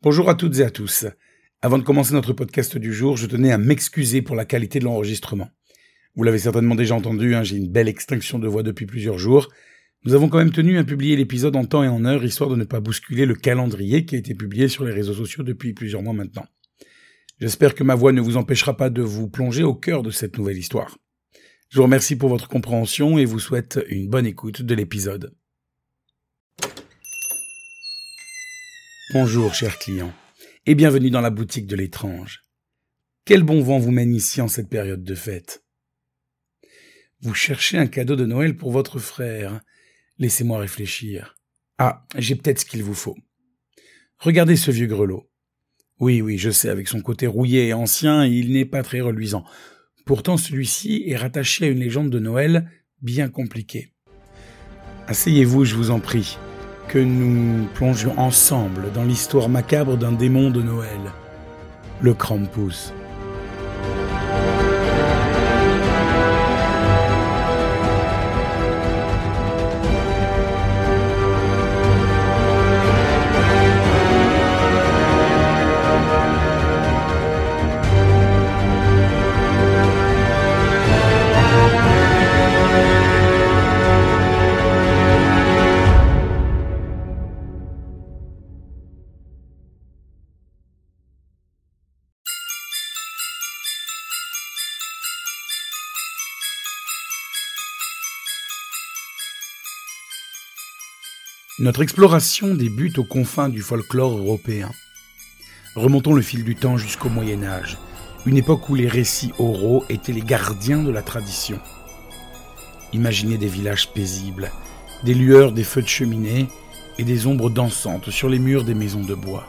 Bonjour à toutes et à tous. Avant de commencer notre podcast du jour, je tenais à m'excuser pour la qualité de l'enregistrement. Vous l'avez certainement déjà entendu, hein, j'ai une belle extinction de voix depuis plusieurs jours. Nous avons quand même tenu à publier l'épisode en temps et en heure, histoire de ne pas bousculer le calendrier qui a été publié sur les réseaux sociaux depuis plusieurs mois maintenant. J'espère que ma voix ne vous empêchera pas de vous plonger au cœur de cette nouvelle histoire. Je vous remercie pour votre compréhension et vous souhaite une bonne écoute de l'épisode. Bonjour, chers clients, et bienvenue dans la boutique de l'étrange. Quel bon vent vous mène ici en cette période de fête. Vous cherchez un cadeau de Noël pour votre frère. Laissez-moi réfléchir. Ah, j'ai peut-être ce qu'il vous faut. Regardez ce vieux grelot. Oui, oui, je sais, avec son côté rouillé et ancien, il n'est pas très reluisant. Pourtant, celui-ci est rattaché à une légende de Noël bien compliquée. Asseyez-vous, je vous en prie que nous plongions ensemble dans l'histoire macabre d'un démon de Noël, le Krampus. Notre exploration débute aux confins du folklore européen. Remontons le fil du temps jusqu'au Moyen Âge, une époque où les récits oraux étaient les gardiens de la tradition. Imaginez des villages paisibles, des lueurs des feux de cheminée et des ombres dansantes sur les murs des maisons de bois.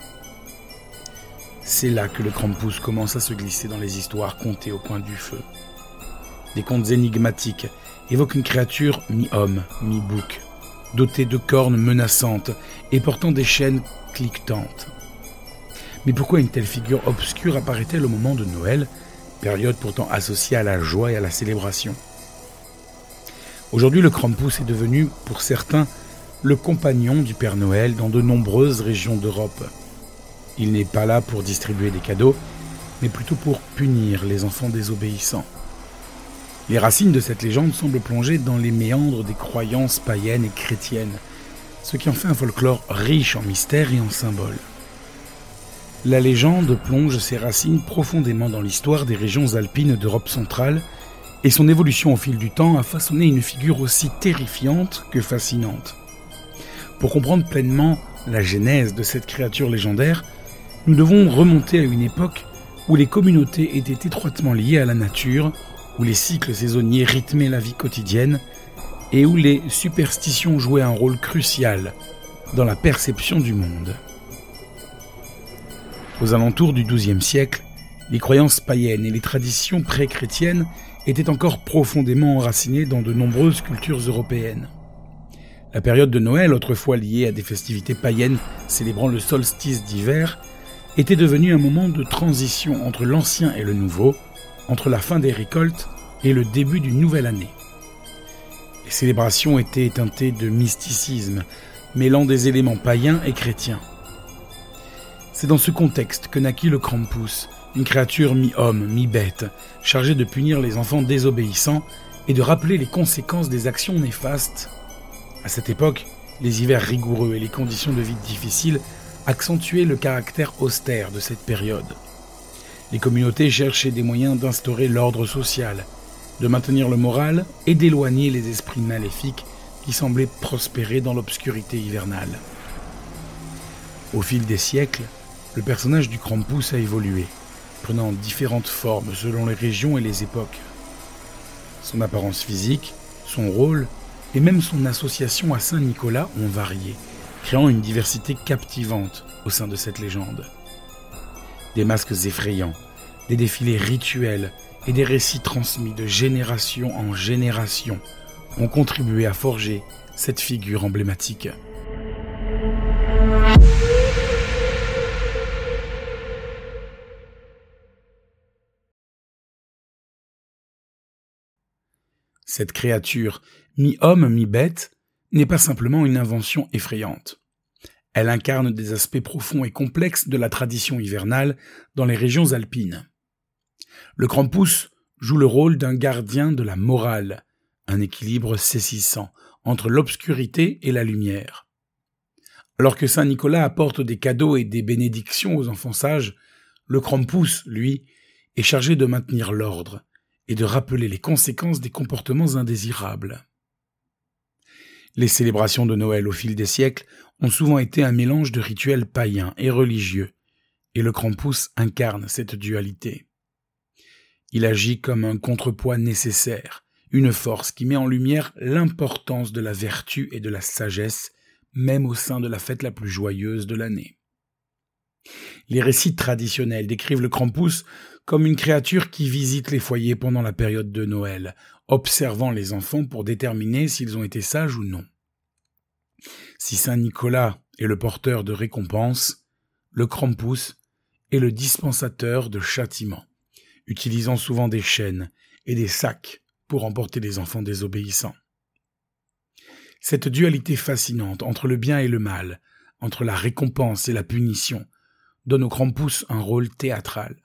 C'est là que le Krampus commence à se glisser dans les histoires contées au coin du feu. Des contes énigmatiques évoquent une créature mi-homme, mi-bouc, doté de cornes menaçantes et portant des chaînes cliquetantes. Mais pourquoi une telle figure obscure apparaît-elle au moment de Noël, période pourtant associée à la joie et à la célébration? Aujourd'hui, le Krampus est devenu, pour certains, le compagnon du Père Noël dans de nombreuses régions d'Europe. Il n'est pas là pour distribuer des cadeaux, mais plutôt pour punir les enfants désobéissants. Les racines de cette légende semblent plonger dans les méandres des croyances païennes et chrétiennes, ce qui en fait un folklore riche en mystères et en symboles. La légende plonge ses racines profondément dans l'histoire des régions alpines d'Europe centrale, et son évolution au fil du temps a façonné une figure aussi terrifiante que fascinante. Pour comprendre pleinement la genèse de cette créature légendaire, nous devons remonter à une époque où les communautés étaient étroitement liées à la nature où les cycles saisonniers rythmaient la vie quotidienne et où les superstitions jouaient un rôle crucial dans la perception du monde. Aux alentours du XIIe siècle, les croyances païennes et les traditions pré-chrétiennes étaient encore profondément enracinées dans de nombreuses cultures européennes. La période de Noël, autrefois liée à des festivités païennes célébrant le solstice d'hiver, était devenue un moment de transition entre l'ancien et le nouveau, entre la fin des récoltes et le début d'une nouvelle année. Les célébrations étaient teintées de mysticisme, mêlant des éléments païens et chrétiens. C'est dans ce contexte que naquit le Krampus, une créature mi-homme, mi-bête, chargée de punir les enfants désobéissants et de rappeler les conséquences des actions néfastes. À cette époque, les hivers rigoureux et les conditions de vie difficiles accentuaient le caractère austère de cette période. Les communautés cherchaient des moyens d'instaurer l'ordre social, de maintenir le moral et d'éloigner les esprits maléfiques qui semblaient prospérer dans l'obscurité hivernale. Au fil des siècles, le personnage du Krampus a évolué, prenant différentes formes selon les régions et les époques. Son apparence physique, son rôle et même son association à Saint Nicolas ont varié, créant une diversité captivante au sein de cette légende des masques effrayants, des défilés rituels et des récits transmis de génération en génération ont contribué à forger cette figure emblématique. Cette créature, mi-homme, mi-bête, n'est pas simplement une invention effrayante. Elle incarne des aspects profonds et complexes de la tradition hivernale dans les régions alpines. Le Krampus joue le rôle d'un gardien de la morale, un équilibre saisissant entre l'obscurité et la lumière. Alors que Saint Nicolas apporte des cadeaux et des bénédictions aux enfants sages, le Krampus, lui, est chargé de maintenir l'ordre et de rappeler les conséquences des comportements indésirables. Les célébrations de Noël au fil des siècles ont souvent été un mélange de rituels païens et religieux, et le Krampus incarne cette dualité. Il agit comme un contrepoids nécessaire, une force qui met en lumière l'importance de la vertu et de la sagesse, même au sein de la fête la plus joyeuse de l'année. Les récits traditionnels décrivent le Krampus comme une créature qui visite les foyers pendant la période de Noël, observant les enfants pour déterminer s'ils ont été sages ou non. Si Saint Nicolas est le porteur de récompenses, le Krampus est le dispensateur de châtiments, utilisant souvent des chaînes et des sacs pour emporter les enfants désobéissants. Cette dualité fascinante entre le bien et le mal, entre la récompense et la punition, donne au Krampus un rôle théâtral.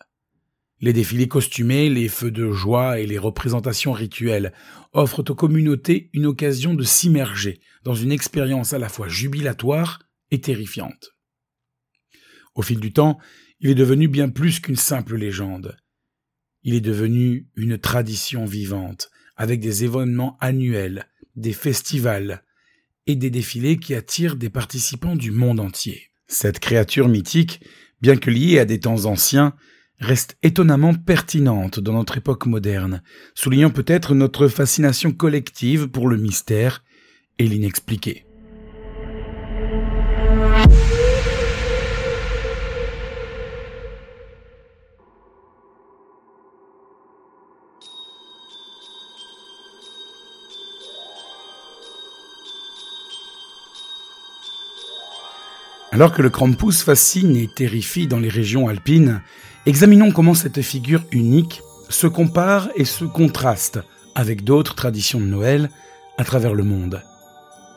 Les défilés costumés, les feux de joie et les représentations rituelles offrent aux communautés une occasion de s'immerger dans une expérience à la fois jubilatoire et terrifiante. Au fil du temps, il est devenu bien plus qu'une simple légende. Il est devenu une tradition vivante, avec des événements annuels, des festivals et des défilés qui attirent des participants du monde entier. Cette créature mythique, bien que liée à des temps anciens, reste étonnamment pertinente dans notre époque moderne, soulignant peut-être notre fascination collective pour le mystère et l'inexpliqué. Alors que le Krampus fascine et terrifie dans les régions alpines, examinons comment cette figure unique se compare et se contraste avec d'autres traditions de Noël à travers le monde.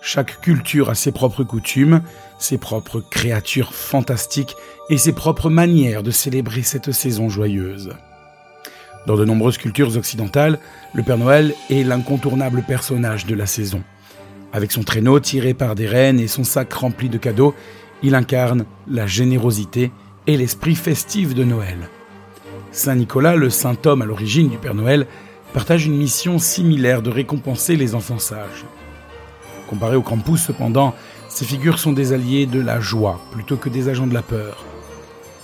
Chaque culture a ses propres coutumes, ses propres créatures fantastiques et ses propres manières de célébrer cette saison joyeuse. Dans de nombreuses cultures occidentales, le Père Noël est l'incontournable personnage de la saison. Avec son traîneau tiré par des rennes et son sac rempli de cadeaux, il incarne la générosité et l'esprit festif de Noël. Saint Nicolas, le saint homme à l'origine du Père Noël, partage une mission similaire de récompenser les enfants sages. Comparé au Krampus, cependant, ces figures sont des alliés de la joie plutôt que des agents de la peur.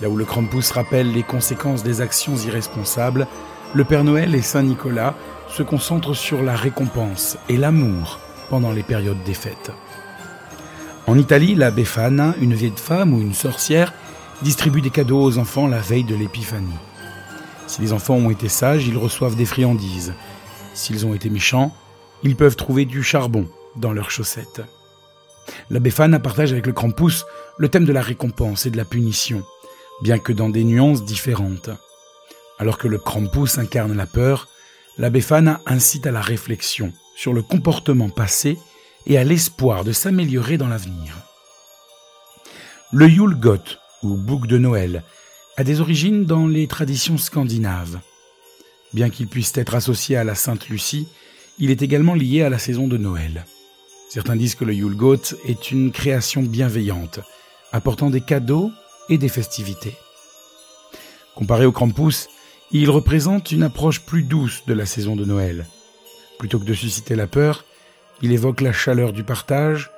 Là où le Krampus rappelle les conséquences des actions irresponsables, le Père Noël et Saint Nicolas se concentrent sur la récompense et l'amour pendant les périodes des fêtes. En Italie, la Befana, une vieille femme ou une sorcière, distribue des cadeaux aux enfants la veille de l'épiphanie. Si les enfants ont été sages, ils reçoivent des friandises. S'ils ont été méchants, ils peuvent trouver du charbon dans leurs chaussettes. La Befana partage avec le Krampus le thème de la récompense et de la punition, bien que dans des nuances différentes. Alors que le Krampus incarne la peur, la Befana incite à la réflexion sur le comportement passé et à l'espoir de s'améliorer dans l'avenir. Le Yule Goth, ou bouc de Noël, a des origines dans les traditions scandinaves. Bien qu'il puisse être associé à la Sainte Lucie, il est également lié à la saison de Noël. Certains disent que le Yule Goth est une création bienveillante, apportant des cadeaux et des festivités. Comparé au Krampus, il représente une approche plus douce de la saison de Noël. Plutôt que de susciter la peur, il évoque la chaleur du partage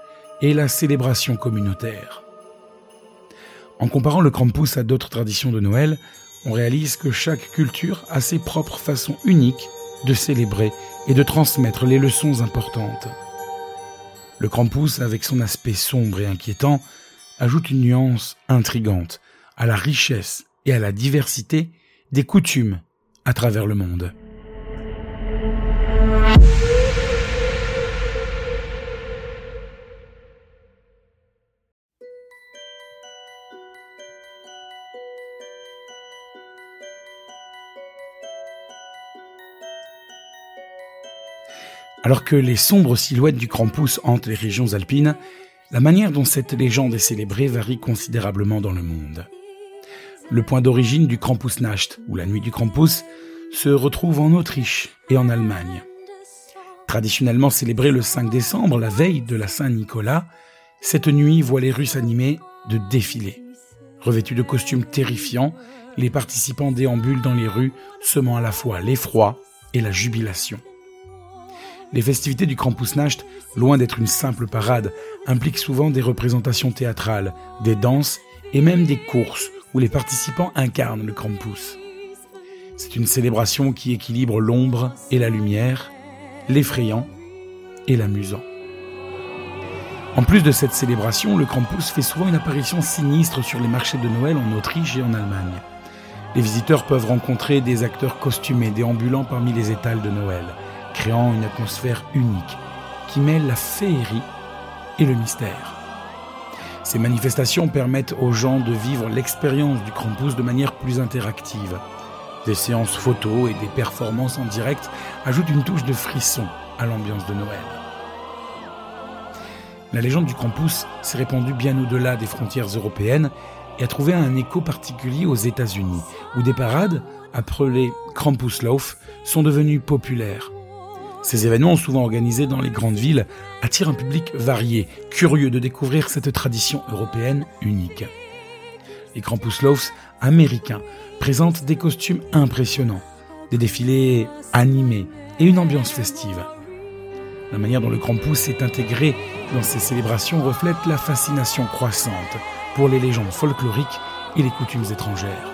et la célébration communautaire. En comparant le Krampus à d'autres traditions de Noël, on réalise que chaque culture a ses propres façons uniques de célébrer et de transmettre les leçons importantes. Le Krampus, avec son aspect sombre et inquiétant, ajoute une nuance intrigante à la richesse et à la diversité des coutumes à travers le monde. Alors que les sombres silhouettes du Krampus hantent les régions alpines, La manière dont cette légende est célébrée varie considérablement dans le monde. Le point d'origine du Krampusnacht, ou la nuit du Krampus, se retrouve en Autriche et en Allemagne. Traditionnellement célébrée le 5 décembre, la veille de la Saint-Nicolas, cette nuit voit les Russes animés de défilés. Revêtus de costumes terrifiants, les participants déambulent dans les rues, semant à la fois l'effroi et la jubilation. Les festivités du Krampusnacht, loin d'être une simple parade, impliquent souvent des représentations théâtrales, des danses et même des courses où les participants incarnent le Krampus. C'est une célébration qui équilibre l'ombre et la lumière, l'effrayant et l'amusant. En plus de cette célébration, le Krampus fait souvent une apparition sinistre sur les marchés de Noël en Autriche et en Allemagne. Les visiteurs peuvent rencontrer des acteurs costumés déambulant parmi les étals de Noël, une atmosphère unique qui mêle la féerie et le mystère. Ces manifestations permettent aux gens de vivre l'expérience du Krampus de manière plus interactive. Des séances photos et des performances en direct ajoutent une touche de frisson à l'ambiance de Noël. La légende du Krampus s'est répandue bien au-delà des frontières européennes et a trouvé un écho particulier aux États-Unis, où des parades, appelées Krampuslauf, sont devenues populaires. Ces événements, souvent organisés dans les grandes villes, attirent un public varié, curieux de découvrir cette tradition européenne unique. Les Krampuslaufs américains présentent des costumes impressionnants, des défilés animés et une ambiance festive. La manière dont le Krampus est intégré dans ces célébrations reflète la fascination croissante pour les légendes folkloriques et les coutumes étrangères.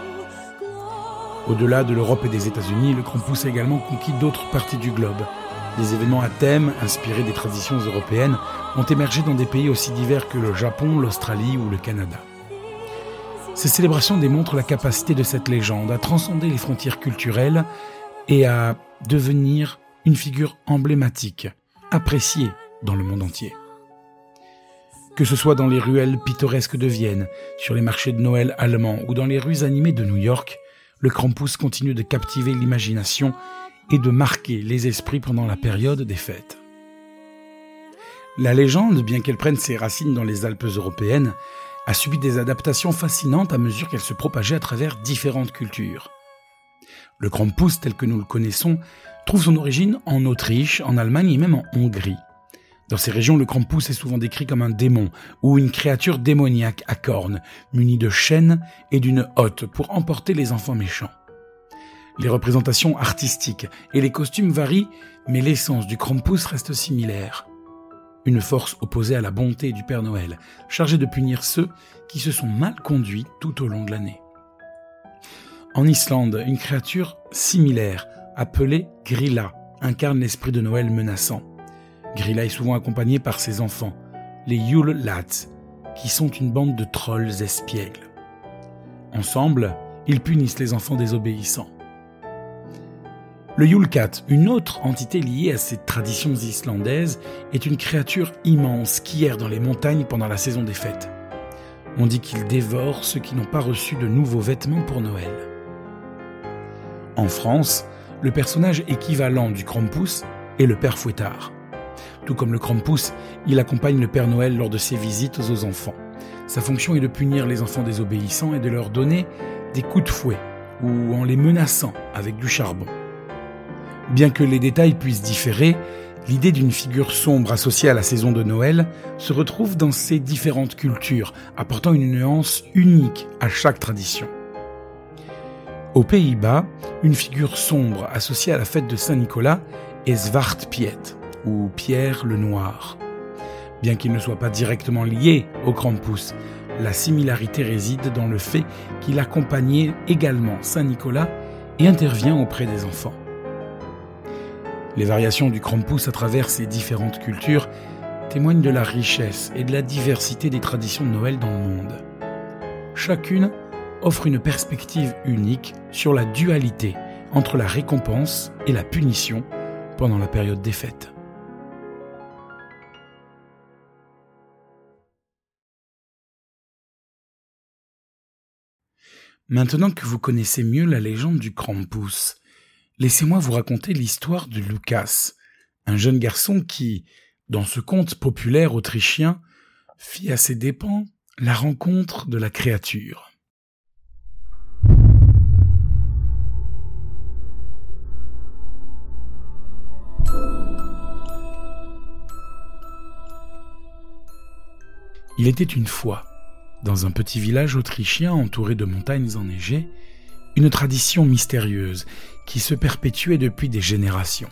Au-delà de l'Europe et des États-Unis, le Krampus a également conquis d'autres parties du globe, des événements à thème, inspirés des traditions européennes, ont émergé dans des pays aussi divers que le Japon, l'Australie ou le Canada. Ces célébrations démontrent la capacité de cette légende à transcender les frontières culturelles et à devenir une figure emblématique, appréciée dans le monde entier. Que ce soit dans les ruelles pittoresques de Vienne, sur les marchés de Noël allemands ou dans les rues animées de New York, le Krampus continue de captiver l'imagination et de marquer les esprits pendant la période des fêtes. La légende, bien qu'elle prenne ses racines dans les Alpes européennes, a subi des adaptations fascinantes à mesure qu'elle se propageait à travers différentes cultures. Le Krampus tel que nous le connaissons trouve son origine en Autriche, en Allemagne et même en Hongrie. Dans ces régions, le Krampus est souvent décrit comme un démon ou une créature démoniaque à cornes, munie de chaînes et d'une hotte pour emporter les enfants méchants. Les représentations artistiques et les costumes varient, mais l'essence du Krampus reste similaire. Une force opposée à la bonté du Père Noël, chargée de punir ceux qui se sont mal conduits tout au long de l'année. En Islande, une créature similaire, appelée Grilla, incarne l'esprit de Noël menaçant. Grilla est souvent accompagné par ses enfants, les Yule Lads, qui sont une bande de trolls espiègles. Ensemble, ils punissent les enfants désobéissants. Le Yulkat, une autre entité liée à ces traditions islandaises, est une créature immense qui erre dans les montagnes pendant la saison des fêtes. On dit qu'il dévore ceux qui n'ont pas reçu de nouveaux vêtements pour Noël. En France, le personnage équivalent du Krampus est le Père Fouettard. Tout comme le Krampus, il accompagne le Père Noël lors de ses visites aux enfants. Sa fonction est de punir les enfants désobéissants et de leur donner des coups de fouet ou en les menaçant avec du charbon. Bien que les détails puissent différer, l'idée d'une figure sombre associée à la saison de Noël se retrouve dans ces différentes cultures, apportant une nuance unique à chaque tradition. Aux Pays-Bas, une figure sombre associée à la fête de Saint-Nicolas est Zwart Piet, ou Pierre le Noir. Bien qu'il ne soit pas directement lié au Krampus, la similarité réside dans le fait qu'il accompagnait également Saint-Nicolas et intervient auprès des enfants. Les variations du Krampus à travers ces différentes cultures témoignent de la richesse et de la diversité des traditions de Noël dans le monde. Chacune offre une perspective unique sur la dualité entre la récompense et la punition pendant la période des fêtes. Maintenant que vous connaissez mieux la légende du Krampus, laissez-moi vous raconter l'histoire de Lucas, un jeune garçon qui, dans ce conte populaire autrichien, fit à ses dépens la rencontre de la créature. Il était une fois, dans un petit village autrichien entouré de montagnes enneigées, une tradition mystérieuse qui se perpétuait depuis des générations.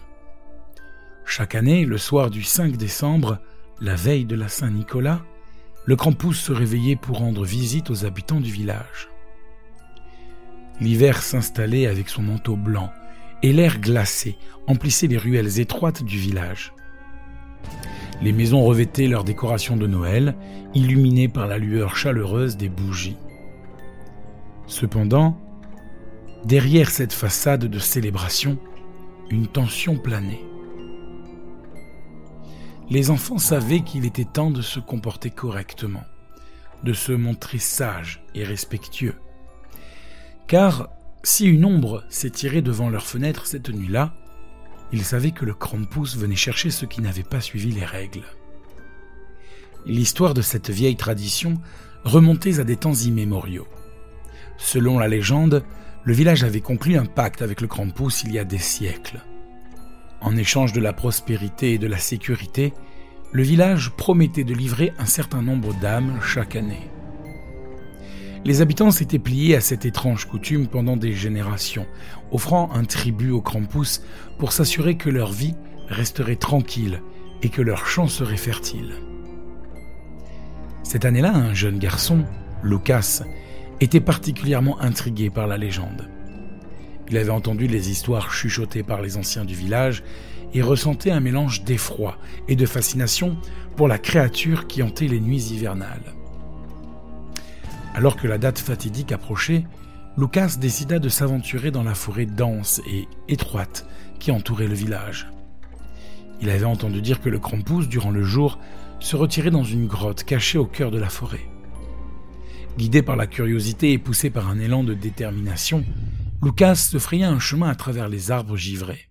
Chaque année, le soir du 5 décembre, la veille de la Saint-Nicolas, le Krampus se réveillait pour rendre visite aux habitants du village. L'hiver s'installait avec son manteau blanc et l'air glacé emplissait les ruelles étroites du village. Les maisons revêtaient leurs décorations de Noël, illuminées par la lueur chaleureuse des bougies. Cependant, derrière cette façade de célébration, une tension planait. Les enfants savaient qu'il était temps de se comporter correctement, de se montrer sage et respectueux. Car si une ombre s'étirait devant leur fenêtre cette nuit-là, il savait que le Krampus venait chercher ceux qui n'avaient pas suivi les règles. L'histoire de cette vieille tradition remontait à des temps immémoriaux. Selon la légende, le village avait conclu un pacte avec le Krampus il y a des siècles. En échange de la prospérité et de la sécurité, le village promettait de livrer un certain nombre d'âmes chaque année. Les habitants s'étaient pliés à cette étrange coutume pendant des générations, offrant un tribut au Krampus pour s'assurer que leur vie resterait tranquille et que leur champ serait fertile. Cette année-là, un jeune garçon, Lucas, était particulièrement intrigué par la légende. Il avait entendu les histoires chuchotées par les anciens du village et ressentait un mélange d'effroi et de fascination pour la créature qui hantait les nuits hivernales. Alors que la date fatidique approchait, Lucas décida de s'aventurer dans la forêt dense et étroite qui entourait le village. Il avait entendu dire que le Krampus, durant le jour, se retirait dans une grotte cachée au cœur de la forêt. Guidé par la curiosité et poussé par un élan de détermination, Lucas se fraya un chemin à travers les arbres givrés.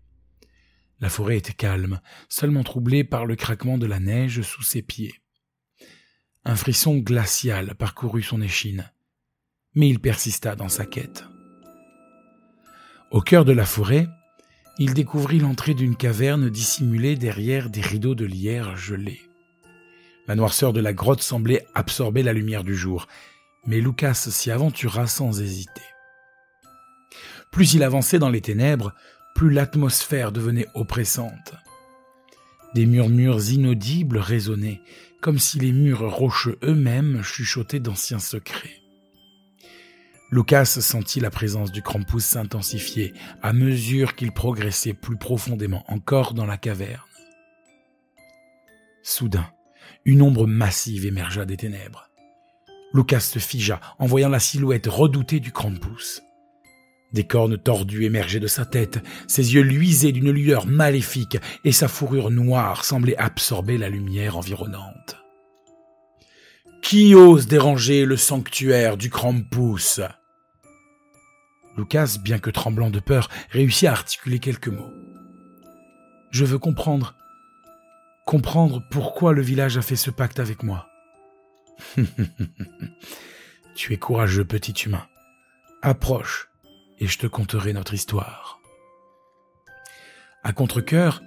La forêt était calme, seulement troublée par le craquement de la neige sous ses pieds. Un frisson glacial parcourut son échine, mais il persista dans sa quête. Au cœur de la forêt, il découvrit l'entrée d'une caverne dissimulée derrière des rideaux de lierre gelés. La noirceur de la grotte semblait absorber la lumière du jour, mais Lucas s'y aventura sans hésiter. Plus il avançait dans les ténèbres, plus l'atmosphère devenait oppressante. Des murmures inaudibles résonnaient, comme si les murs rocheux eux-mêmes chuchotaient d'anciens secrets. Lucas sentit la présence du Krampus s'intensifier à mesure qu'il progressait plus profondément encore dans la caverne. Soudain, une ombre massive émergea des ténèbres. Lucas se figea en voyant la silhouette redoutée du Krampus. Des cornes tordues émergeaient de sa tête, ses yeux luisaient d'une lueur maléfique, et sa fourrure noire semblait absorber la lumière environnante. Qui ose déranger le sanctuaire du Krampus Lucas, bien que tremblant de peur, réussit à articuler quelques mots. Je veux comprendre. Comprendre pourquoi le village a fait ce pacte avec moi. tu es courageux, petit humain. Approche et je te conterai notre histoire. À contre-cœur,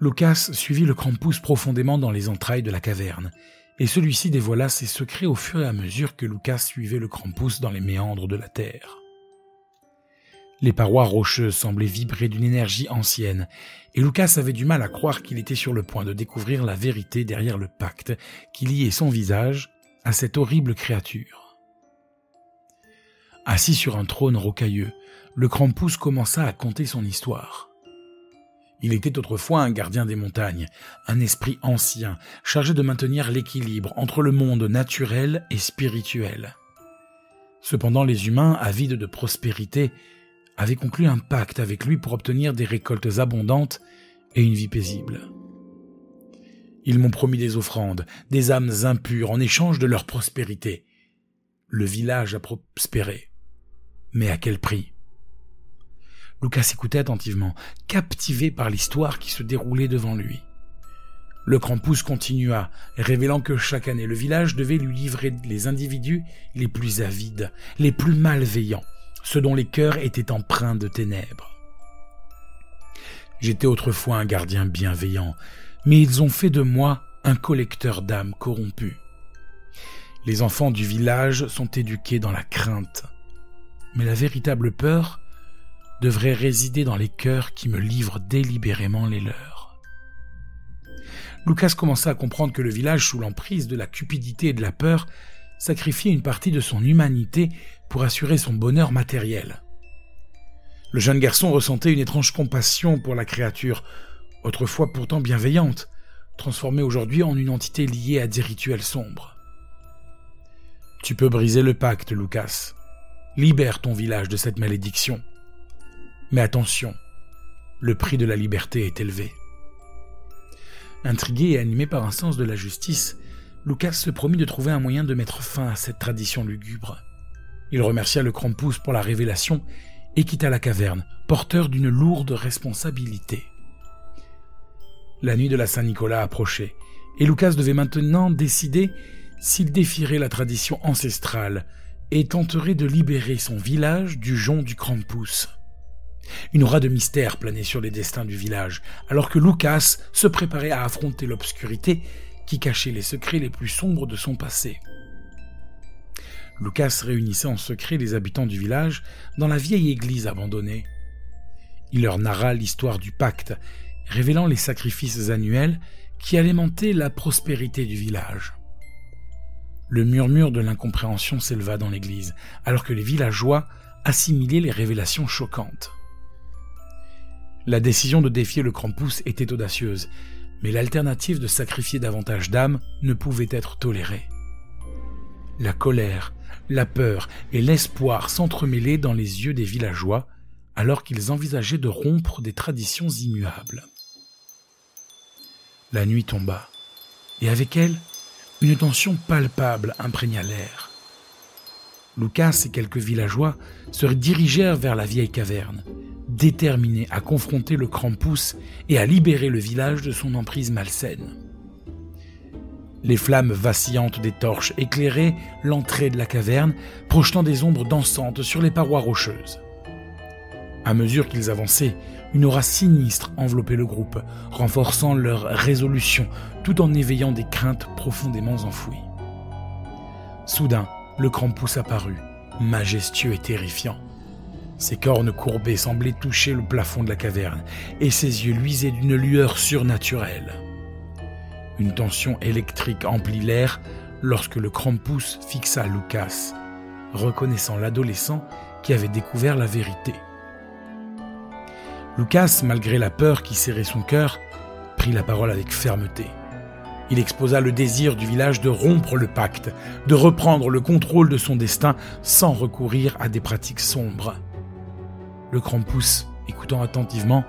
Lucas suivit le Krampus profondément dans les entrailles de la caverne, et celui-ci dévoila ses secrets au fur et à mesure que Lucas suivait le Krampus dans les méandres de la terre. Les parois rocheuses semblaient vibrer d'une énergie ancienne, et Lucas avait du mal à croire qu'il était sur le point de découvrir la vérité derrière le pacte qui liait son visage cette horrible créature. Assis sur un trône rocailleux, le Krampus commença à conter son histoire. Il était autrefois un gardien des montagnes, un esprit ancien, chargé de maintenir l'équilibre entre le monde naturel et spirituel. Cependant, les humains, avides de prospérité, avaient conclu un pacte avec lui pour obtenir des récoltes abondantes et une vie paisible. Ils m'ont promis des offrandes, des âmes impures en échange de leur prospérité. Le village a prospéré. Mais à quel prix? Lucas écoutait attentivement, captivé par l'histoire qui se déroulait devant lui. Le Krampus continua, révélant que chaque année le village devait lui livrer les individus les plus avides, les plus malveillants, ceux dont les cœurs étaient empreints de ténèbres. J'étais autrefois un gardien bienveillant, mais ils ont fait de moi un collecteur d'âmes corrompues. Les enfants du village sont éduqués dans la crainte, mais la véritable peur devrait résider dans les cœurs qui me livrent délibérément les leurs. Lucas commença à comprendre que le village, sous l'emprise de la cupidité et de la peur, sacrifiait une partie de son humanité pour assurer son bonheur matériel. Le jeune garçon ressentait une étrange compassion pour la créature, autrefois pourtant bienveillante, transformée aujourd'hui en une entité liée à des rituels sombres. Tu peux briser le pacte, Lucas. Libère ton village de cette malédiction. Mais attention, le prix de la liberté est élevé. Intrigué et animé par un sens de la justice, Lucas se promit de trouver un moyen de mettre fin à cette tradition lugubre. Il remercia le Krampus pour la révélation et quitta la caverne, porteur d'une lourde responsabilité. La nuit de la Saint-Nicolas approchait, et Lucas devait maintenant décider s'il défierait la tradition ancestrale et tenterait de libérer son village du jonc du Krampus. Une aura de mystère planait sur les destins du village, alors que Lucas se préparait à affronter l'obscurité qui cachait les secrets les plus sombres de son passé. Lucas réunissait en secret les habitants du village dans la vieille église abandonnée. Il leur narra l'histoire du pacte, révélant les sacrifices annuels qui alimentaient la prospérité du village. Le murmure de l'incompréhension s'éleva dans l'église, alors que les villageois assimilaient les révélations choquantes. La décision de défier le Krampus était audacieuse, mais l'alternative de sacrifier davantage d'âmes ne pouvait être tolérée. La colère, la peur et l'espoir s'entremêlaient dans les yeux des villageois alors qu'ils envisageaient de rompre des traditions immuables. La nuit tomba, et avec elle, une tension palpable imprégna l'air. Lucas et quelques villageois se dirigèrent vers la vieille caverne, déterminé à confronter le Krampus et à libérer le village de son emprise malsaine. Les flammes vacillantes des torches éclairaient l'entrée de la caverne, projetant des ombres dansantes sur les parois rocheuses. À mesure qu'ils avançaient, une aura sinistre enveloppait le groupe, renforçant leur résolution tout en éveillant des craintes profondément enfouies. Soudain, le Krampus apparut, majestueux et terrifiant. Ses cornes courbées semblaient toucher le plafond de la caverne, et ses yeux luisaient d'une lueur surnaturelle. Une tension électrique emplit l'air lorsque le Krampus fixa Lucas, reconnaissant l'adolescent qui avait découvert la vérité. Lucas, malgré la peur qui serrait son cœur, prit la parole avec fermeté. Il exposa le désir du village de rompre le pacte, de reprendre le contrôle de son destin sans recourir à des pratiques sombres. Le Krampus, écoutant attentivement,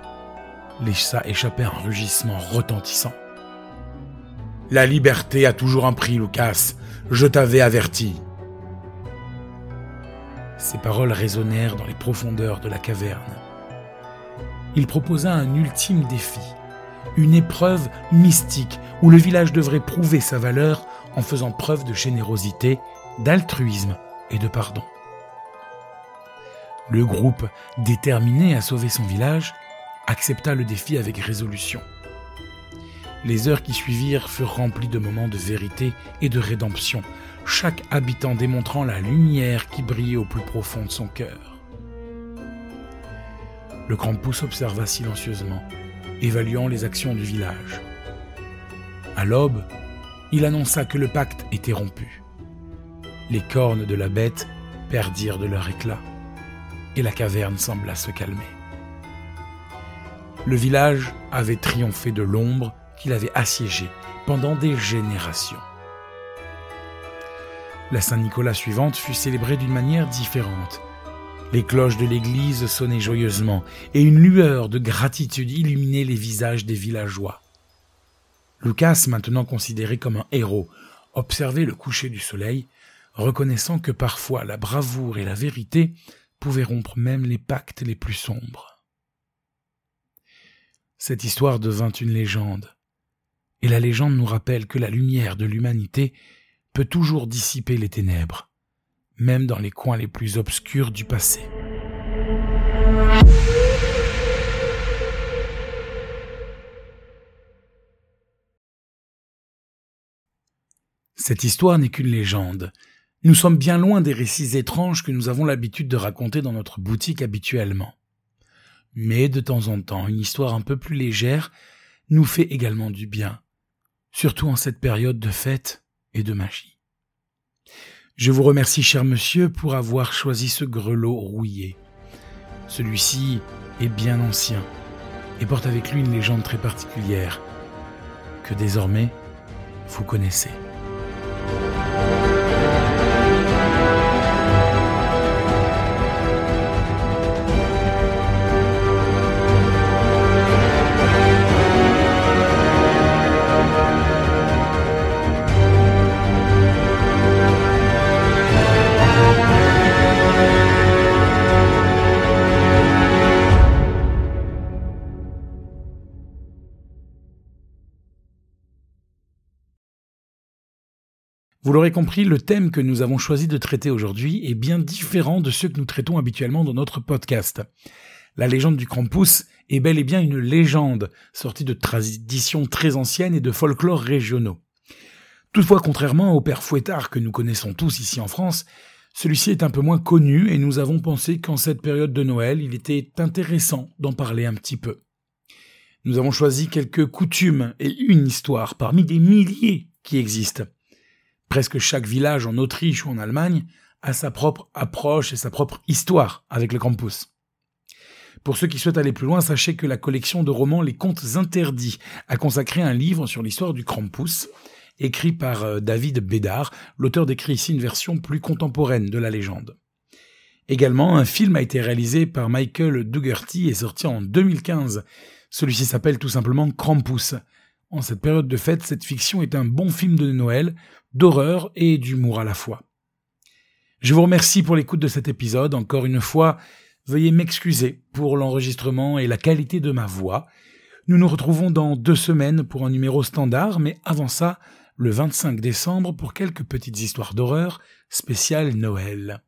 laissa échapper un rugissement retentissant. La liberté a toujours un prix, Lucas. Je t'avais averti. Ces paroles résonnèrent dans les profondeurs de la caverne. Il proposa un ultime défi, une épreuve mystique où le village devrait prouver sa valeur en faisant preuve de générosité, d'altruisme et de pardon. Le groupe, déterminé à sauver son village, accepta le défi avec résolution. Les heures qui suivirent furent remplies de moments de vérité et de rédemption, chaque habitant démontrant la lumière qui brillait au plus profond de son cœur. Le Krampus observa silencieusement, évaluant les actions du village. À l'aube, il annonça que le pacte était rompu. Les cornes de la bête perdirent de leur éclat et la caverne sembla se calmer. Le village avait triomphé de l'ombre qu'il avait assiégée pendant des générations. La Saint-Nicolas suivante fut célébrée d'une manière différente. Les cloches de l'église sonnaient joyeusement et une lueur de gratitude illuminait les visages des villageois. Lucas, maintenant considéré comme un héros, observait le coucher du soleil, reconnaissant que parfois la bravoure et la vérité pouvait rompre même les pactes les plus sombres. Cette histoire devint une légende, et la légende nous rappelle que la lumière de l'humanité peut toujours dissiper les ténèbres, même dans les coins les plus obscurs du passé. Cette histoire n'est qu'une légende. Nous sommes bien loin des récits étranges que nous avons l'habitude de raconter dans notre boutique habituellement. Mais de temps en temps, une histoire un peu plus légère nous fait également du bien, surtout en cette période de fête et de magie. Je vous remercie, cher monsieur, pour avoir choisi ce grelot rouillé. Celui-ci est bien ancien et porte avec lui une légende très particulière que désormais vous connaissez. Vous l'aurez compris, le thème que nous avons choisi de traiter aujourd'hui est bien différent de ceux que nous traitons habituellement dans notre podcast. La légende du Krampus est bel et bien une légende, sortie de traditions très anciennes et de folklore régionaux. Toutefois, contrairement au père Fouettard que nous connaissons tous ici en France, celui-ci est un peu moins connu et nous avons pensé qu'en cette période de Noël, il était intéressant d'en parler un petit peu. Nous avons choisi quelques coutumes et une histoire parmi des milliers qui existent. Presque chaque village en Autriche ou en Allemagne a sa propre approche et sa propre histoire avec le Krampus. Pour ceux qui souhaitent aller plus loin, sachez que la collection de romans Les Contes Interdits a consacré un livre sur l'histoire du Krampus, écrit par euh, David Bédard. L'auteur décrit ici une version plus contemporaine de la légende. Également, un film a été réalisé par Michael Dougherty et sorti en 2015. Celui-ci s'appelle tout simplement Krampus. En cette période de fête, cette fiction est un bon film de Noël d'horreur et d'humour à la fois. Je vous remercie pour l'écoute de cet épisode. Encore une fois, veuillez m'excuser pour l'enregistrement et la qualité de ma voix. Nous nous retrouvons dans deux semaines pour un numéro standard, mais avant ça, le 25 décembre pour quelques petites histoires d'horreur spéciales Noël.